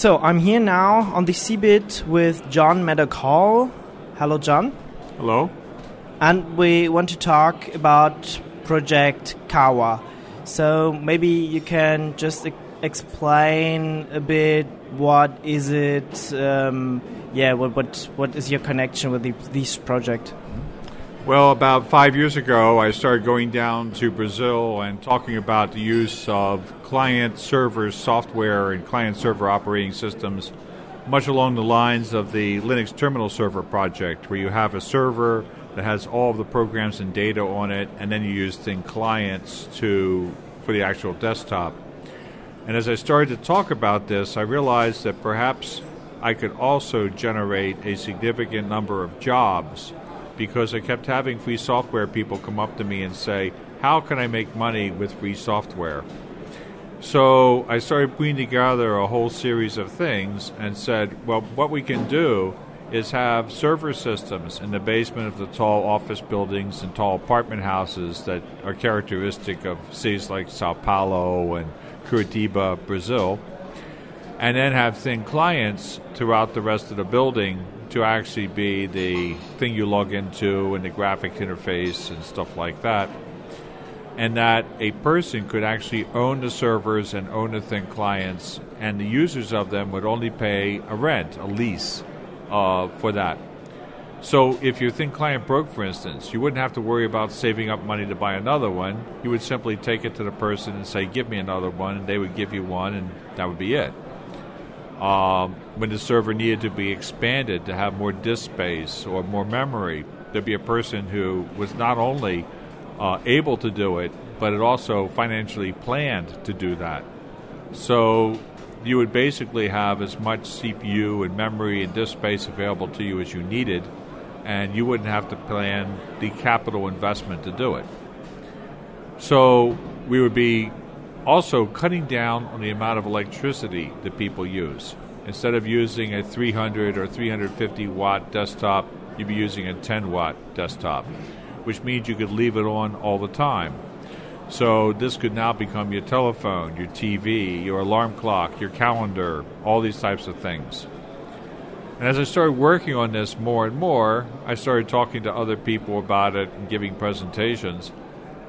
So I'm here now on the CeBIT with John Hall. Hello, John. Hello. And we want to talk about Project Cauã. So maybe you can just e- explain a bit what is it? Um, yeah, what, what what is your connection with the, this project? Well, about five years ago, I started going down to Brazil and talking about the use of client server software and client server operating systems, much along the lines of the Linux terminal server project, where you have a server that has all of the programs and data on it, and then you use thin clients to for the actual desktop. And as I started to talk about this, I realized that perhaps I could also generate a significant number of jobs because I kept having free software people come up to me and say, How can I make money with free software? So I started putting together a whole series of things and said, Well, what we can do is have server systems in the basement of the tall office buildings and tall apartment houses that are characteristic of cities like Sao Paulo and Curitiba, Brazil, and then have thin clients throughout the rest of the building to actually be the thing you log into and the graphic interface and stuff like that. And that a person could actually own the servers and own the thin clients, and the users of them would only pay a rent, a lease uh, for that. So if your thin client broke, for instance, you wouldn't have to worry about saving up money to buy another one. You would simply take it to the person and say, "Give me another one," and they would give you one, and that would be it. Um, when the server needed to be expanded to have more disk space or more memory, there'd be a person who was not only uh, able to do it, but it also financially planned to do that. So you would basically have as much CPU and memory and disk space available to you as you needed, and you wouldn't have to plan the capital investment to do it. So we would be also cutting down on the amount of electricity that people use. Instead of using a 300 or 350 watt desktop, you'd be using a 10 watt desktop, which means you could leave it on all the time. So this could now become your telephone, your TV, your alarm clock, your calendar, all these types of things. And as I started working on this more and more, I started talking to other people about it and giving presentations,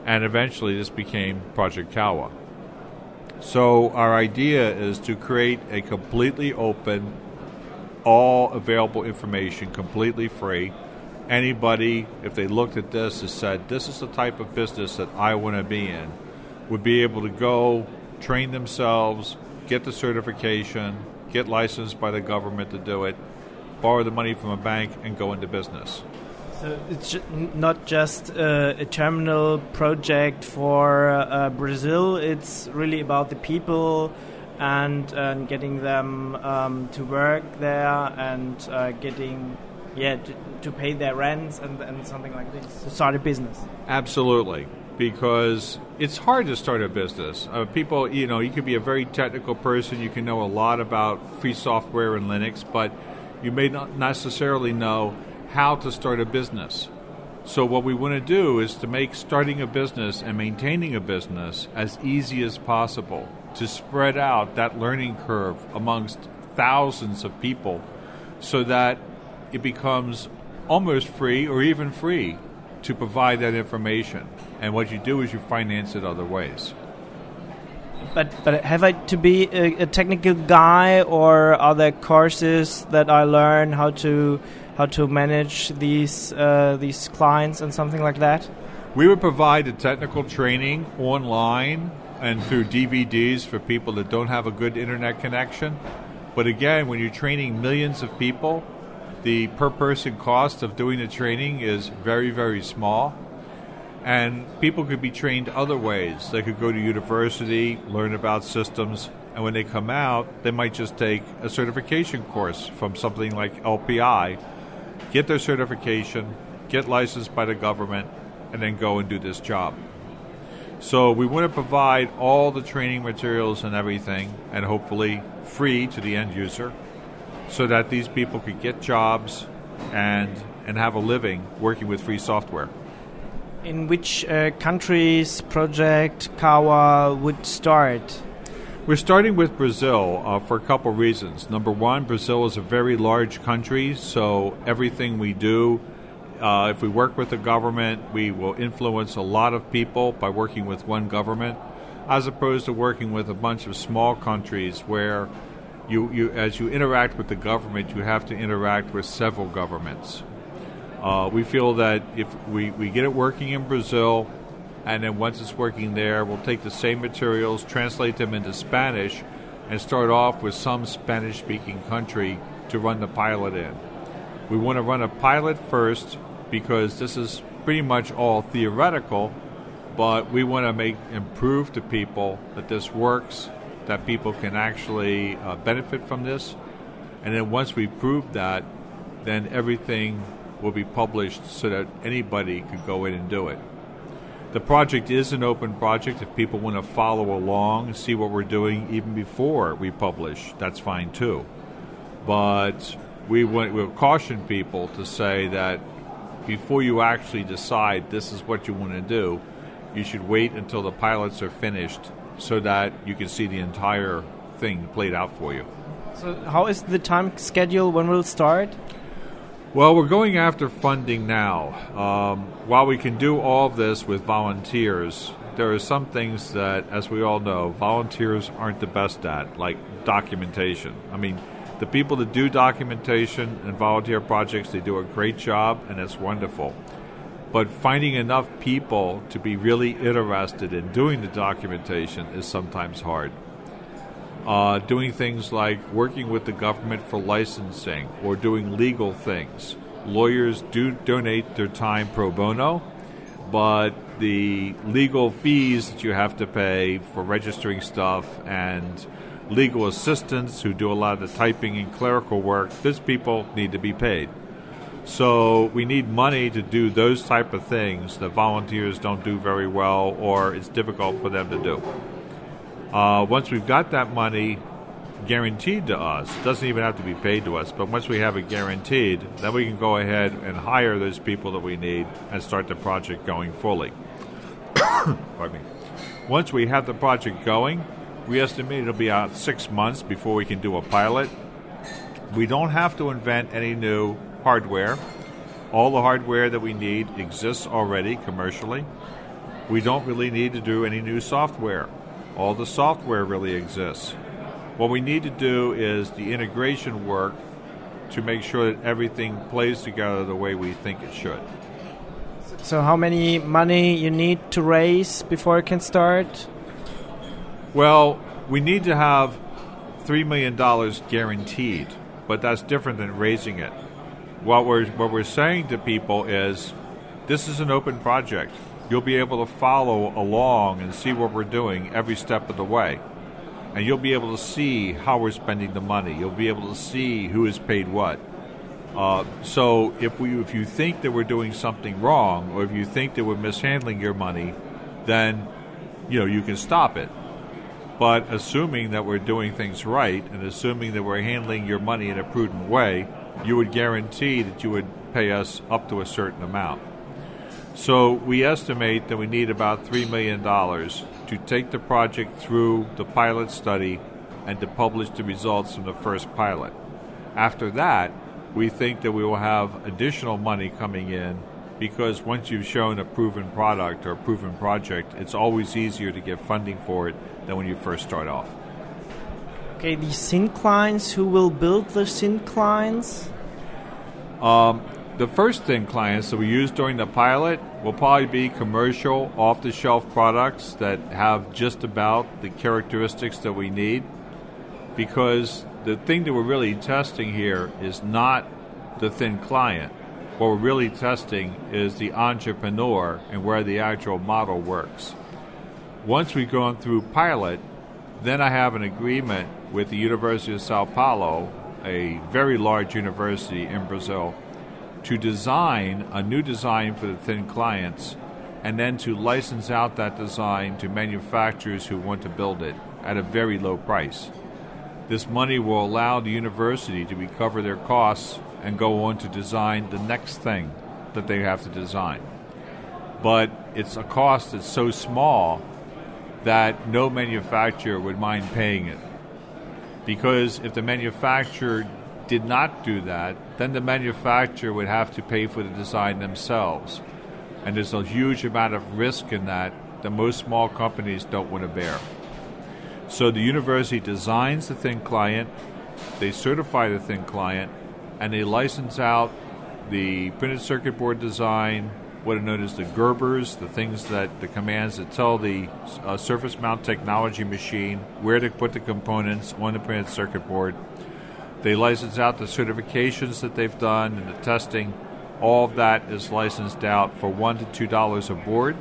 and eventually this became Project Cauã. So our idea is to create a completely open, all available information, completely free. Anybody, if they looked at this and said, "This is the type of business that I want to be in," would be able to go train themselves, get the certification, get licensed by the government to do it, borrow the money from a bank, and go into business. So it's not just uh, a terminal project for uh, Brazil. It's really about the people and uh, getting them um, to work there and uh, getting yeah to, to, pay their rents and, and something like this to start a business. Absolutely. Because it's hard to start a business. Uh, people, you know, you could be a very technical person. You can know a lot about free software and Linux, but you may not necessarily know how to start a business. So, what we want to do is to make starting a business and maintaining a business as easy as possible, to spread out that learning curve amongst thousands of people so that it becomes almost free or even free to provide that information. And what you do is you finance it other ways. But but have I to be a, a technical guy, or are there courses that I learn how to how to manage these uh, these clients and something like that? We would provide the technical training online and through DVDs for people that don't have a good internet connection. But again, when you're training millions of people, the per person cost of doing the training is very, very small. And people could be trained other ways. They could go to university, learn about systems, and when they come out, they might just take a certification course from something like LPI, get their certification, get licensed by the government, and then go and do this job. So we want to provide all the training materials and everything, and hopefully free to the end user, so that these people could get jobs and and have a living working with free software. In which uh, countries Project Cauã would start? We're starting with Brazil uh, for a couple reasons. Number one, Brazil is a very large country, so everything we do, uh, if we work with the government, we will influence a lot of people by working with one government, as opposed to working with a bunch of small countries where you, you as you interact with the government, you have to interact with several governments. Uh, we feel that if we, we get it working in Brazil, and then once it's working there, we'll take the same materials, translate them into Spanish, and start off with some Spanish speaking country to run the pilot in. We want to run a pilot first because this is pretty much all theoretical, but we want to make and prove to people that this works, that people can actually uh, benefit from this. And then once we prove that, then everything will be published so that anybody could go in and do it. The project is an open project. If people want to follow along, and see what we're doing even before we publish, that's fine too. But we we'll caution people to say that before you actually decide this is what you want to do, you should wait until the pilots are finished so that you can see the entire thing played out for you. So, how is the time schedule? When will it start? Well, we're going after funding now. Um, while we can do all of this with volunteers, there are some things that, as we all know, volunteers aren't the best at, like documentation. I mean, the people that do documentation and volunteer projects, they do a great job, and it's wonderful. But finding enough people to be really interested in doing the documentation is sometimes hard uh, doing things like working with the government for licensing or doing legal things. Lawyers do donate their time pro bono, but the legal fees that you have to pay for registering stuff and legal assistants who do a lot of the typing and clerical work, those people need to be paid. So we need money to do those type of things that volunteers don't do very well or it's difficult for them to do. Uh, once we've got that money guaranteed to us, it doesn't even have to be paid to us, but once we have it guaranteed, then we can go ahead and hire those people that we need and start the project going fully. Pardon me. Once we have the project going, we estimate it'll be about six months before we can do a pilot. We don't have to invent any new hardware. All the hardware that we need exists already commercially. We don't really need to do any new software. All the software really exists. What we need to do is the integration work to make sure that everything plays together the way we think it should. So, how many money you need to raise before it can start? Well, we need to have three million dollars guaranteed, but that's different than raising it. What we're what we're saying to people is, this is an open project you'll be able to follow along and see what we're doing every step of the way. And you'll be able to see how we're spending the money. You'll be able to see who has paid what. Uh, so if we if you think that we're doing something wrong, or if you think that we're mishandling your money, then you know you can stop it. But assuming that we're doing things right, and assuming that we're handling your money in a prudent way, you would guarantee that you would pay us up to a certain amount. So we estimate that we need about $3 million to take the project through the pilot study and to publish the results from the first pilot. After that, we think that we will have additional money coming in because once you've shown a proven product or a proven project, it's always easier to get funding for it than when you first start off. Okay, the thin clients, who will build the thin clients? Um, the first thin clients that we use during the pilot will probably be commercial, off the shelf products that have just about the characteristics that we need. Because the thing that we're really testing here is not the thin client. What we're really testing is the entrepreneur and where the actual model works. Once we've gone through pilot, then I have an agreement with the University of Sao Paulo, a very large university in Brazil, to design a new design for the thin clients and then to license out that design to manufacturers who want to build it at a very low price. This money will allow the university to recover their costs and go on to design the next thing that they have to design. But it's a cost that's so small that no manufacturer would mind paying it. Because if the manufacturer did not do that, then the manufacturer would have to pay for the design themselves. And there's a huge amount of risk in that that most small companies don't want to bear. So the university designs the thin client, they certify the thin client, and they license out the printed circuit board design, what are known as the Gerbers, the things that the commands that tell the uh, surface mount technology machine where to put the components on the printed circuit board. They license out the certifications that they've done and the testing. All of that is licensed out for one to two dollars a board.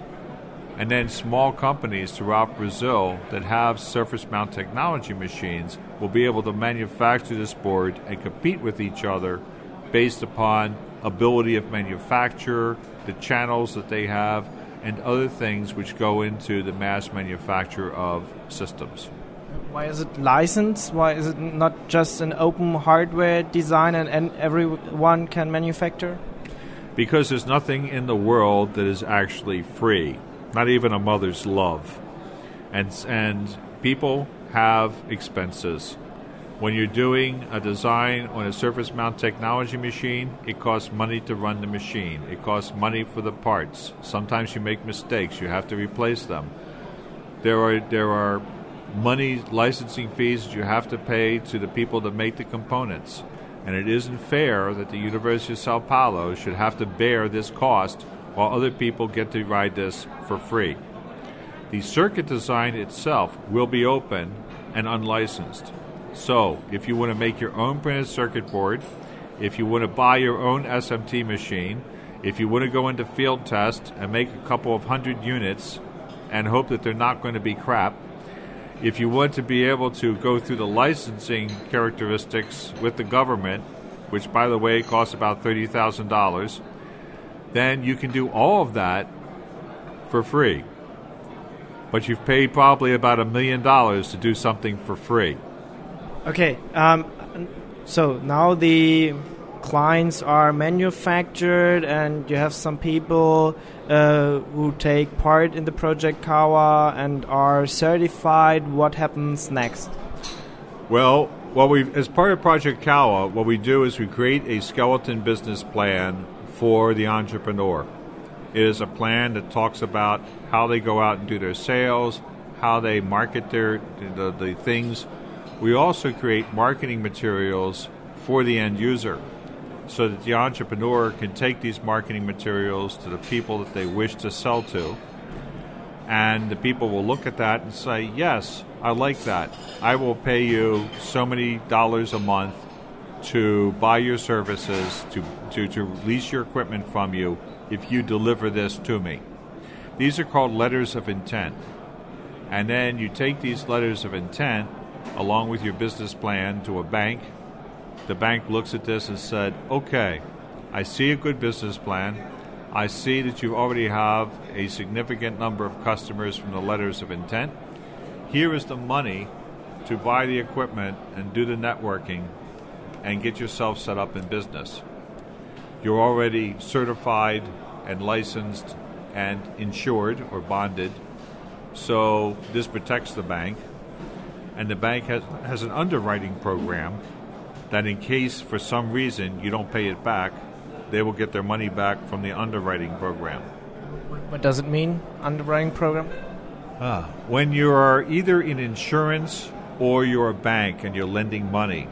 And then small companies throughout Brazil that have surface mount technology machines will be able to manufacture this board and compete with each other based upon ability of manufacture, the channels that they have, and other things which go into the mass manufacture of systems. Why is it licensed? Why is it not just an open hardware design and, and everyone can manufacture? Because there's nothing in the world that is actually free, not even a mother's love. And, and people have expenses. When you're doing a design on a surface mount technology machine, it costs money to run the machine. It costs money for the parts. Sometimes you make mistakes, you have to replace them. There are there are money licensing fees that you have to pay to the people that make the components. And it isn't fair that the University of Sao Paulo should have to bear this cost while other people get to ride this for free. The circuit design itself will be open and unlicensed. So, if you want to make your own printed circuit board, if you want to buy your own SMT machine, if you want to go into field test and make a couple of hundred units and hope that they're not going to be crap, if you want to be able to go through the licensing characteristics with the government, which by the way costs about $30,000, then you can do all of that for free. But you've paid probably about a million dollars to do something for free. Okay, um, so now the clients are manufactured, and you have some people uh, who take part in the project Cauã and are certified. What happens next? Well, what we as part of Project Cauã, what we do is we create a skeleton business plan for the entrepreneur. It is a plan that talks about how they go out and do their sales, how they market their the, the things we also create marketing materials for the end user so that the entrepreneur can take these marketing materials to the people that they wish to sell to. And the people will look at that and say, Yes, I like that. I will pay you so many dollars a month to buy your services, to, to, to lease your equipment from you if you deliver this to me. These are called letters of intent. And then you take these letters of intent along with your business plan to a bank. The bank looks at this and said, okay, I see a good business plan. I see that you already have a significant number of customers from the letters of intent. Here is the money to buy the equipment and do the networking and get yourself set up in business. You're already certified and licensed and insured or bonded, so this protects the bank and the bank has, has an underwriting program that in case for some reason you don't pay it back, they will get their money back from the underwriting program. What does it mean, underwriting program? Ah, when you are either in insurance or you're a bank and you're lending money,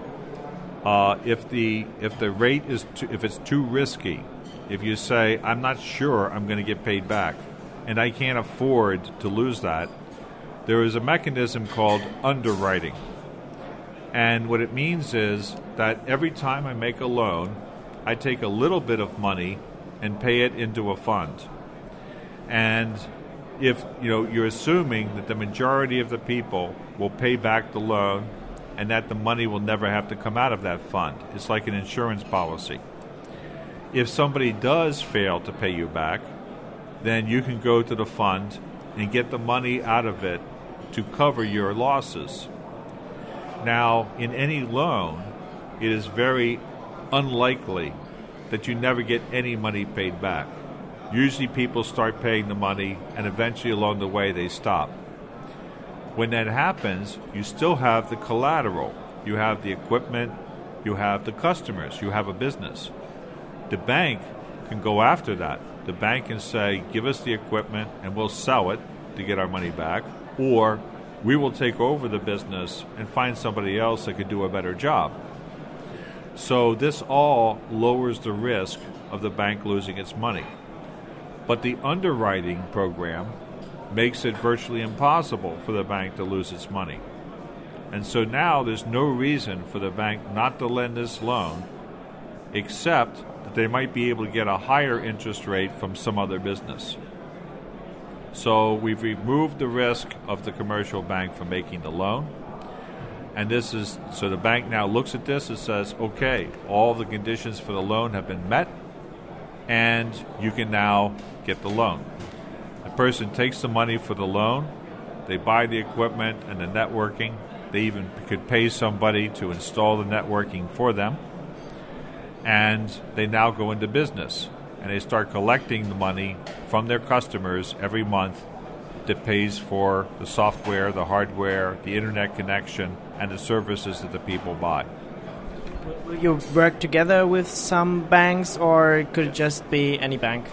uh, if the if the rate is too, if it's too risky, if you say I'm not sure I'm going to get paid back, and I can't afford to lose that, there is a mechanism called underwriting. And what it means is that every time I make a loan, I take a little bit of money and pay it into a fund. And if you know you're assuming that the majority of the people will pay back the loan and that the money will never have to come out of that fund. It's like an insurance policy. If somebody does fail to pay you back, then you can go to the fund and get the money out of it to cover your losses. Now, in any loan, it is very unlikely that you never get any money paid back. Usually, people start paying the money, and eventually, along the way, they stop. When that happens, you still have the collateral. You have the equipment, you have the customers, you have a business. The bank can go after that. The bank can say, give us the equipment and we'll sell it to get our money back, or we will take over the business and find somebody else that could do a better job. So, this all lowers the risk of the bank losing its money. But the underwriting program makes it virtually impossible for the bank to lose its money. And so now there's no reason for the bank not to lend this loan except that they might be able to get a higher interest rate from some other business. So we've removed the risk of the commercial bank from making the loan. And this is so the bank now looks at this and says, okay, all the conditions for the loan have been met, and you can now get the loan. The person takes the money for the loan, they buy the equipment and the networking, they even could pay somebody to install the networking for them, and they now go into business and they start collecting the money from their customers every month that pays for the software, the hardware, the internet connection, and the services that the people buy. Will you work together with some banks, or could it just be any bank?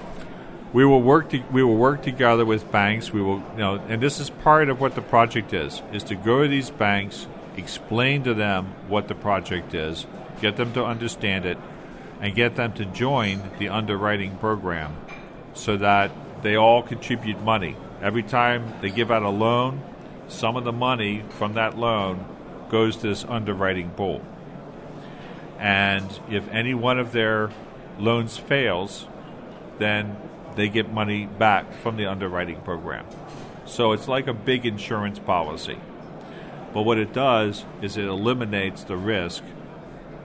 We will work. To, we will work together with banks. We will, you know, and this is part of what the project is: is to go to these banks, explain to them what the project is, get them to understand it, and get them to join the underwriting program so that they all contribute money. Every time they give out a loan, some of the money from that loan goes to this underwriting pool. And if any one of their loans fails, then they get money back from the underwriting program. So it's like a big insurance policy. But what it does is it eliminates the risk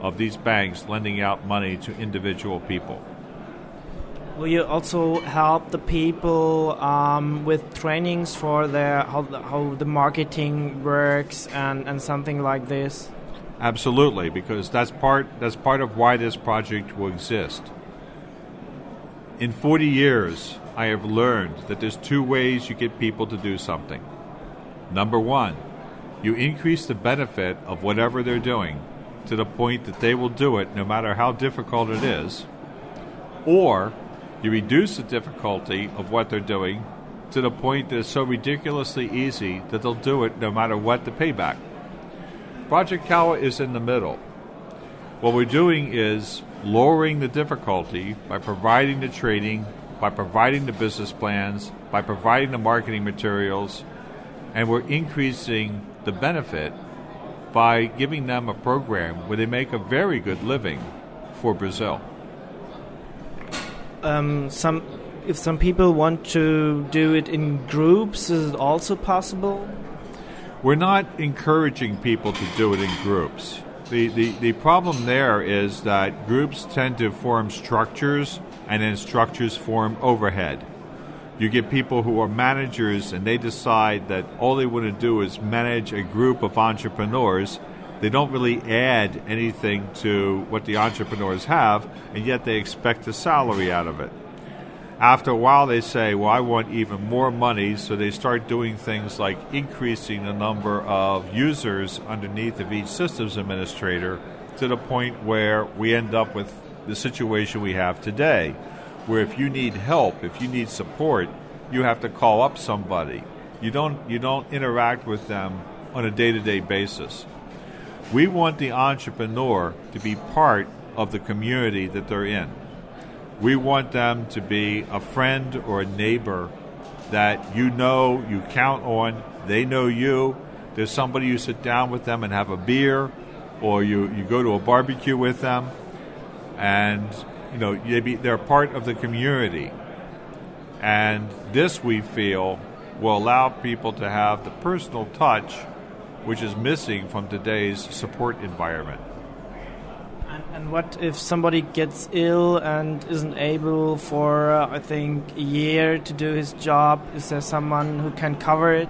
of these banks lending out money to individual people. Will you also help the people um, with trainings for their how, how the marketing works and, and something like this? Absolutely, because that's part that's part of why this project will exist. In 40 years, I have learned that there's two ways you get people to do something. Number one, you increase the benefit of whatever they're doing to the point that they will do it no matter how difficult it is, or you reduce the difficulty of what they're doing to the point that it's so ridiculously easy that they'll do it no matter what the payback. Project Cauã is in the middle. What we're doing is lowering the difficulty by providing the training, by providing the business plans, by providing the marketing materials, and we're increasing the benefit by giving them a program where they make a very good living for Brazil. Um, some, if some people want to do it in groups, is it also possible? We're not encouraging people to do it in groups. The, the, the problem there is that groups tend to form structures, and then structures form overhead. You get people who are managers and they decide that all they want to do is manage a group of entrepreneurs. They don't really add anything to what the entrepreneurs have, and yet they expect a salary out of it. After a while, they say, Well, I want even more money, so they start doing things like increasing the number of users underneath of each systems administrator to the point where we end up with the situation we have today where if you need help, if you need support, you have to call up somebody. You don't you don't interact with them on a day-to-day basis. We want the entrepreneur to be part of the community that they're in. We want them to be a friend or a neighbor that you know, you count on, they know you. There's somebody you sit down with them and have a beer, or you, you go to a barbecue with them, and you know, they be, they're part of the community. And this, we feel, will allow people to have the personal touch which is missing from today's support environment. And, and what if somebody gets ill and isn't able for, uh, I think, a year to do his job? Is there someone who can cover it?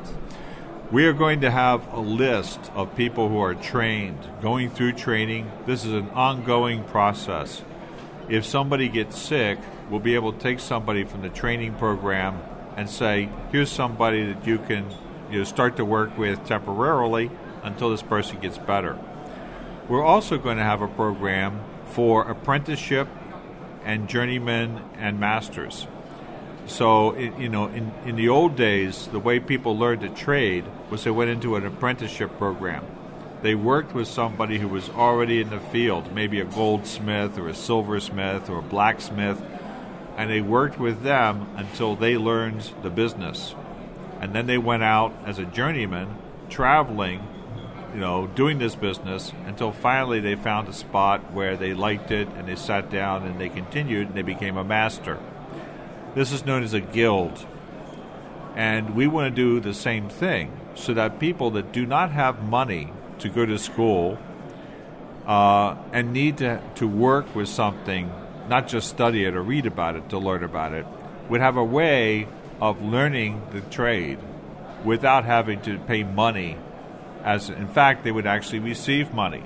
We are going to have a list of people who are trained, going through training. This is an ongoing process if somebody gets sick, we'll be able to take somebody from the training program and say, here's somebody that you can you know, start to work with temporarily until this person gets better. We're also going to have a program for apprenticeship and journeymen and masters. So, you know, in, in the old days, the way people learned to trade was they went into an apprenticeship program. They worked with somebody who was already in the field, maybe a goldsmith or a silversmith or a blacksmith, and they worked with them until they learned the business. And then they went out as a journeyman, traveling, you know, doing this business until finally they found a spot where they liked it and they sat down and they continued and they became a master. This is known as a guild. And we want to do the same thing so that people that do not have money to go to school uh, and need to, to work with something, not just study it or read about it to learn about it, would have a way of learning the trade without having to pay money. As in fact, they would actually receive money.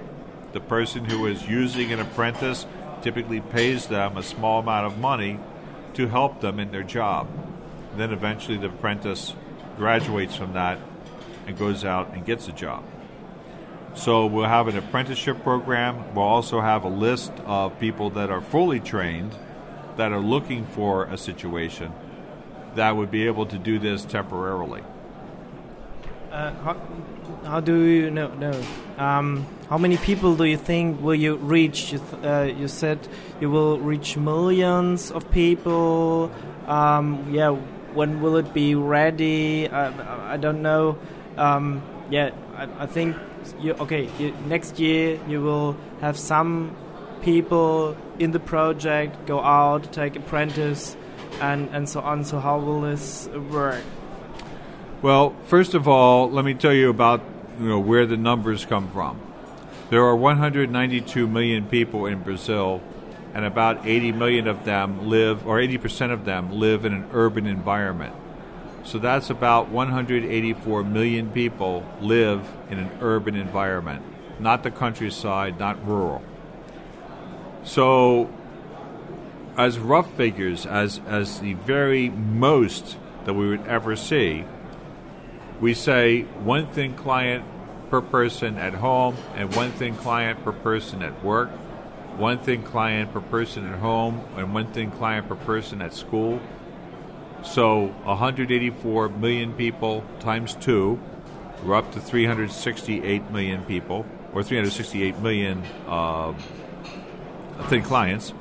The person who is using an apprentice typically pays them a small amount of money to help them in their job. And then eventually the apprentice graduates from that and goes out and gets a job. So we'll have an apprenticeship program. We'll also have a list of people that are fully trained that are looking for a situation that would be able to do this temporarily. Uh, how, how, do you know? know um, how many people do you think will you reach? You, uh, you said you will reach millions of people. Um, yeah, when will it be ready? I, I don't know. Um, yeah, I, I, think you okay. You, next year you will have some people in the project go out, take apprentice, and and so on. So how will this work? Well, first of all, let me tell you about you know where the numbers come from. There are 192 million people in Brazil, and about 80 million of them live, or 80% of them live in an urban environment. So that's about 184 million people live in an urban environment, not the countryside, not rural. So, as rough figures, as, as the very most that we would ever see, we say one thin client per person at home and one thin client per person at work, one thin client per person at home and one thin client per person at school. So 184 million people times two, we're up to 368 million people, or 368 million uh, thin clients.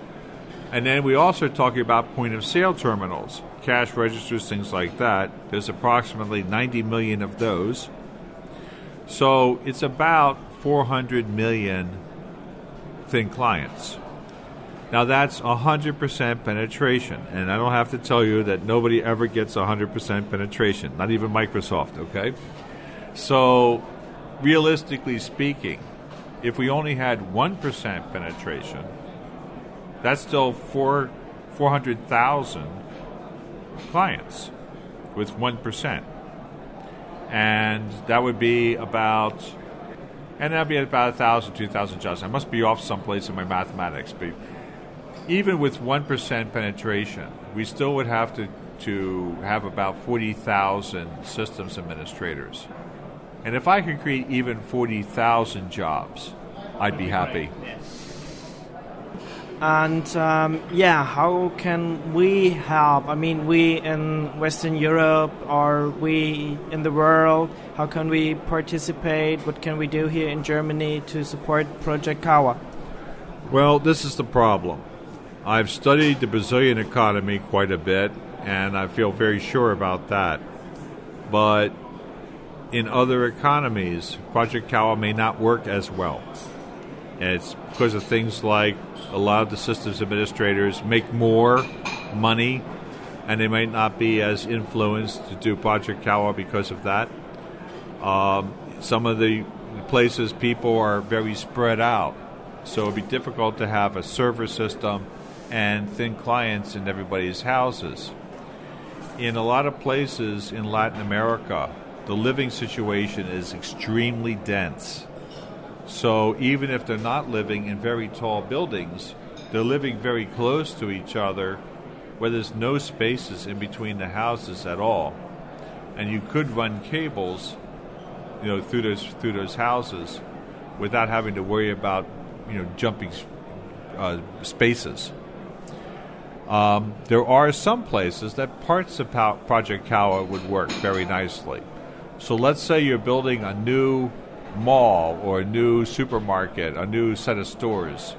And then we also are talking about point of sale terminals cash registers, things like that. There's approximately 90 million of those. So it's about 400 million thin clients. Now that's 100% penetration, and I don't have to tell you that nobody ever gets 100% penetration, not even Microsoft, okay? So, realistically speaking, if we only had 1% penetration, that's still four, 400,000 clients with 1%. And that would be about, and that'd be about 1,000, 2,000 jobs. I must be off someplace in my mathematics, but even with 1% penetration, we still would have to, to have about 40,000 systems administrators. And if I could create even 40,000 jobs, I'd be happy. And um, yeah, how can we help? I mean, we in Western Europe or we in the world, how can we participate? What can we do here in Germany to support Project Cauã? Well, this is the problem. I've studied the Brazilian economy quite a bit, and I feel very sure about that. But in other economies, Project Cauã may not work as well. And it's because of things like a lot of the systems administrators make more money and they might not be as influenced to do Project Cauã because of that. Um, some of the places people are very spread out, so it'd be difficult to have a server system and thin clients in everybody's houses. In a lot of places in Latin America, the living situation is extremely dense. So even if they're not living in very tall buildings, they're living very close to each other where there's no spaces in between the houses at all. and you could run cables, you know, through those through those houses, without having to worry about you know jumping uh, spaces. Um, there are some places that parts of Project Cauã would work very nicely. So let's say you're building a new mall or a new supermarket, a new set of stores,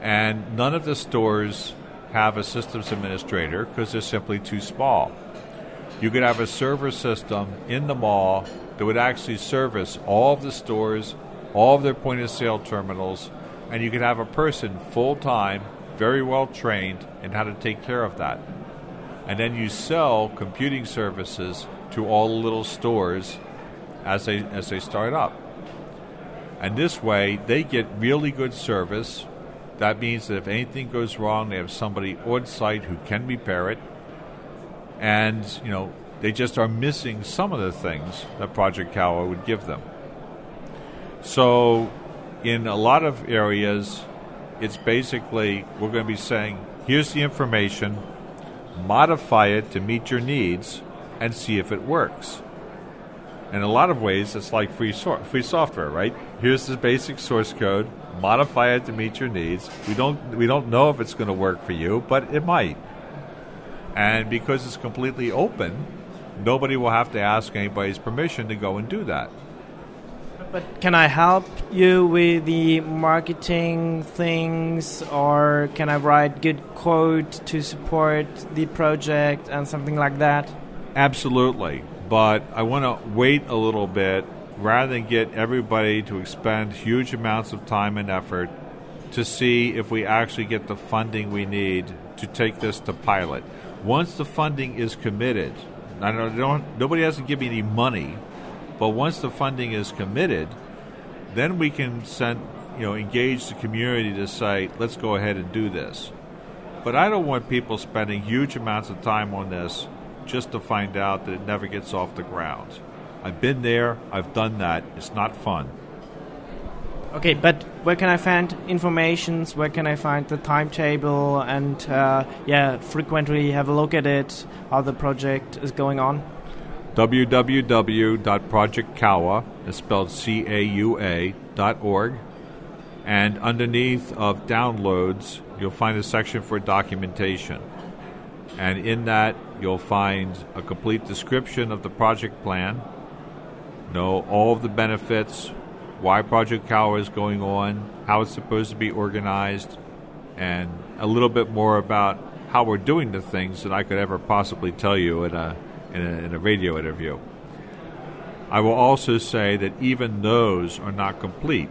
and none of the stores have a systems administrator because they're simply too small. You could have a server system in the mall that would actually service all of the stores, all of their point of sale terminals, and you could have a person full time, very well trained in how to take care of that. And then you sell computing services to all the little stores as they as they start up. And this way they get really good service. That means that if anything goes wrong, they have somebody on site who can repair it. And, you know, they just are missing some of the things that Project Cauã would give them. So in a lot of areas, it's basically we're going to be saying, here's the information, modify it to meet your needs, and see if it works. In a lot of ways, it's like free so- free software, right? Here's the basic source code, modify it to meet your needs. We don't we don't know if it's going to work for you, but it might. And because it's completely open, nobody will have to ask anybody's permission to go and do that. But can I help you with the marketing things, or can I write good code to support the project and something like that? Absolutely, but I want to wait a little bit rather than get everybody to expend huge amounts of time and effort to see if we actually get the funding we need to take this to pilot. Once the funding is committed, I don't, don't nobody has to give me any money but once the funding is committed, then we can send, you know, engage the community to say, let's go ahead and do this. But I don't want people spending huge amounts of time on this just to find out that it never gets off the ground. I've been there, I've done that. It's not fun. Okay, but where can I find informations? Where can I find the timetable and uh, yeah, frequently have a look at it, how the project is going on? www.projectcaua is spelled C-A-U-A dot org, and underneath of downloads, you'll find a section for documentation. And in that, you'll find a complete description of the project plan, know all of the benefits, why Project Cauã is going on, how it's supposed to be organized, and a little bit more about how we're doing the things that I could ever possibly tell you in a in a, in a radio interview. I will also say that even those are not complete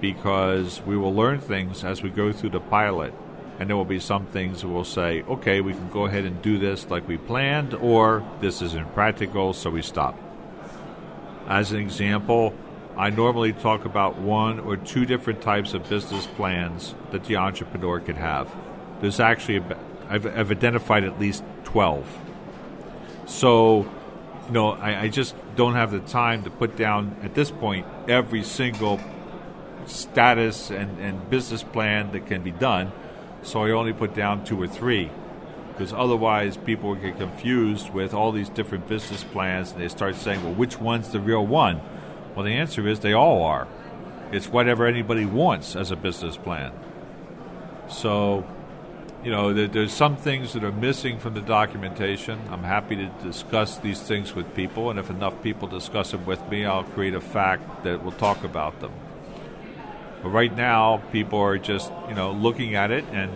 because we will learn things as we go through the pilot. And there will be some things that will say, okay, we can go ahead and do this like we planned, or this isn't practical, so we stop. As an example, I normally talk about one or two different types of business plans that the entrepreneur could have. There's actually, I've, I've identified at least 12 so, you know, I, I just don't have the time to put down at this point every single status and, and business plan that can be done. So I only put down two or three because otherwise people get confused with all these different business plans and they start saying, well, which one's the real one? Well, the answer is they all are. It's whatever anybody wants as a business plan. So you know, there, there's some things that are missing from the documentation. I'm happy to discuss these things with people, and if enough people discuss them with me, I'll create a fact that will talk about them. But right now, people are just, you know, looking at it, and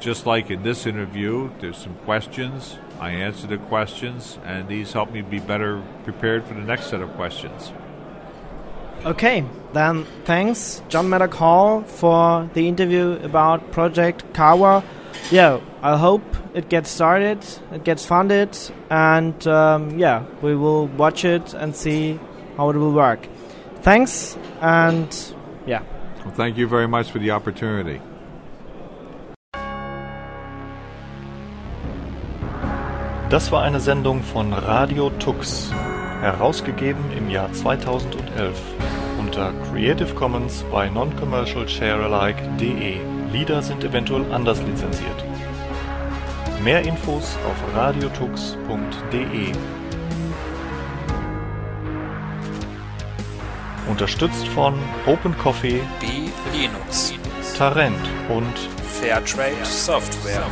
just like in this interview, there's some questions. I answer the questions, and these help me be better prepared for the next set of questions. Okay, then thanks, John maddog Hall, for the interview about Project Cauã yeah, I hope it gets started, it gets funded, and um, yeah, we will watch it and see how it will work. Thanks, and yeah. Well, thank you very much for the opportunity. Das war eine Sendung von Radio Tux, herausgegeben im Jahr 2011 unter Creative Commons by Non-Commercial Sharealike.de. Lieder sind eventuell anders lizenziert. Mehr Infos auf radiotux.de. Unterstützt von Open Coffee, B Linux, Tarent und Fairtrade Software.